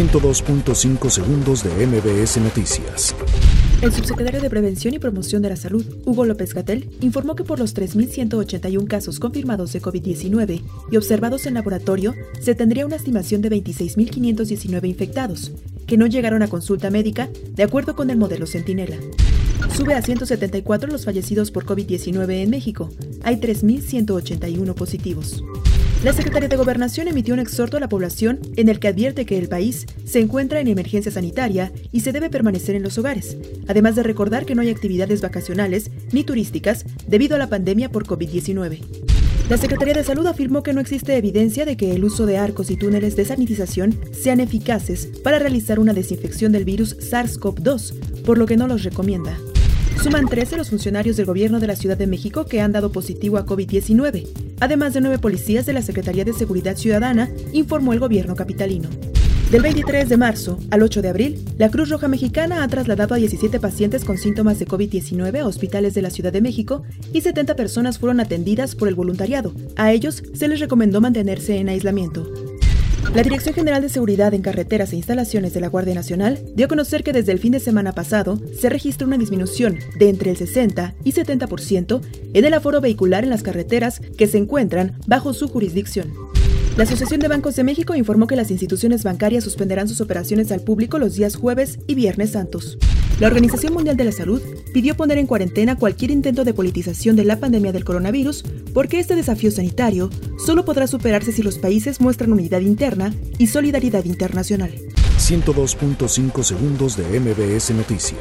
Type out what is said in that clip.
102.5 segundos de MBS Noticias. El subsecretario de Prevención y Promoción de la Salud, Hugo López Gatel, informó que por los 3.181 casos confirmados de COVID-19 y observados en laboratorio, se tendría una estimación de 26.519 infectados, que no llegaron a consulta médica de acuerdo con el modelo Centinela. Sube a 174 los fallecidos por COVID-19 en México. Hay 3.181 positivos. La Secretaría de Gobernación emitió un exhorto a la población en el que advierte que el país se encuentra en emergencia sanitaria y se debe permanecer en los hogares, además de recordar que no hay actividades vacacionales ni turísticas debido a la pandemia por COVID-19. La Secretaría de Salud afirmó que no existe evidencia de que el uso de arcos y túneles de sanitización sean eficaces para realizar una desinfección del virus SARS-CoV-2, por lo que no los recomienda. Suman 13 los funcionarios del gobierno de la Ciudad de México que han dado positivo a COVID-19, además de nueve policías de la Secretaría de Seguridad Ciudadana, informó el gobierno capitalino. Del 23 de marzo al 8 de abril, la Cruz Roja Mexicana ha trasladado a 17 pacientes con síntomas de COVID-19 a hospitales de la Ciudad de México y 70 personas fueron atendidas por el voluntariado. A ellos se les recomendó mantenerse en aislamiento. La Dirección General de Seguridad en Carreteras e Instalaciones de la Guardia Nacional dio a conocer que desde el fin de semana pasado se registra una disminución de entre el 60 y 70% en el aforo vehicular en las carreteras que se encuentran bajo su jurisdicción. La Asociación de Bancos de México informó que las instituciones bancarias suspenderán sus operaciones al público los días jueves y viernes santos. La Organización Mundial de la Salud pidió poner en cuarentena cualquier intento de politización de la pandemia del coronavirus porque este desafío sanitario solo podrá superarse si los países muestran unidad interna y solidaridad internacional. 102.5 segundos de MBS Noticias.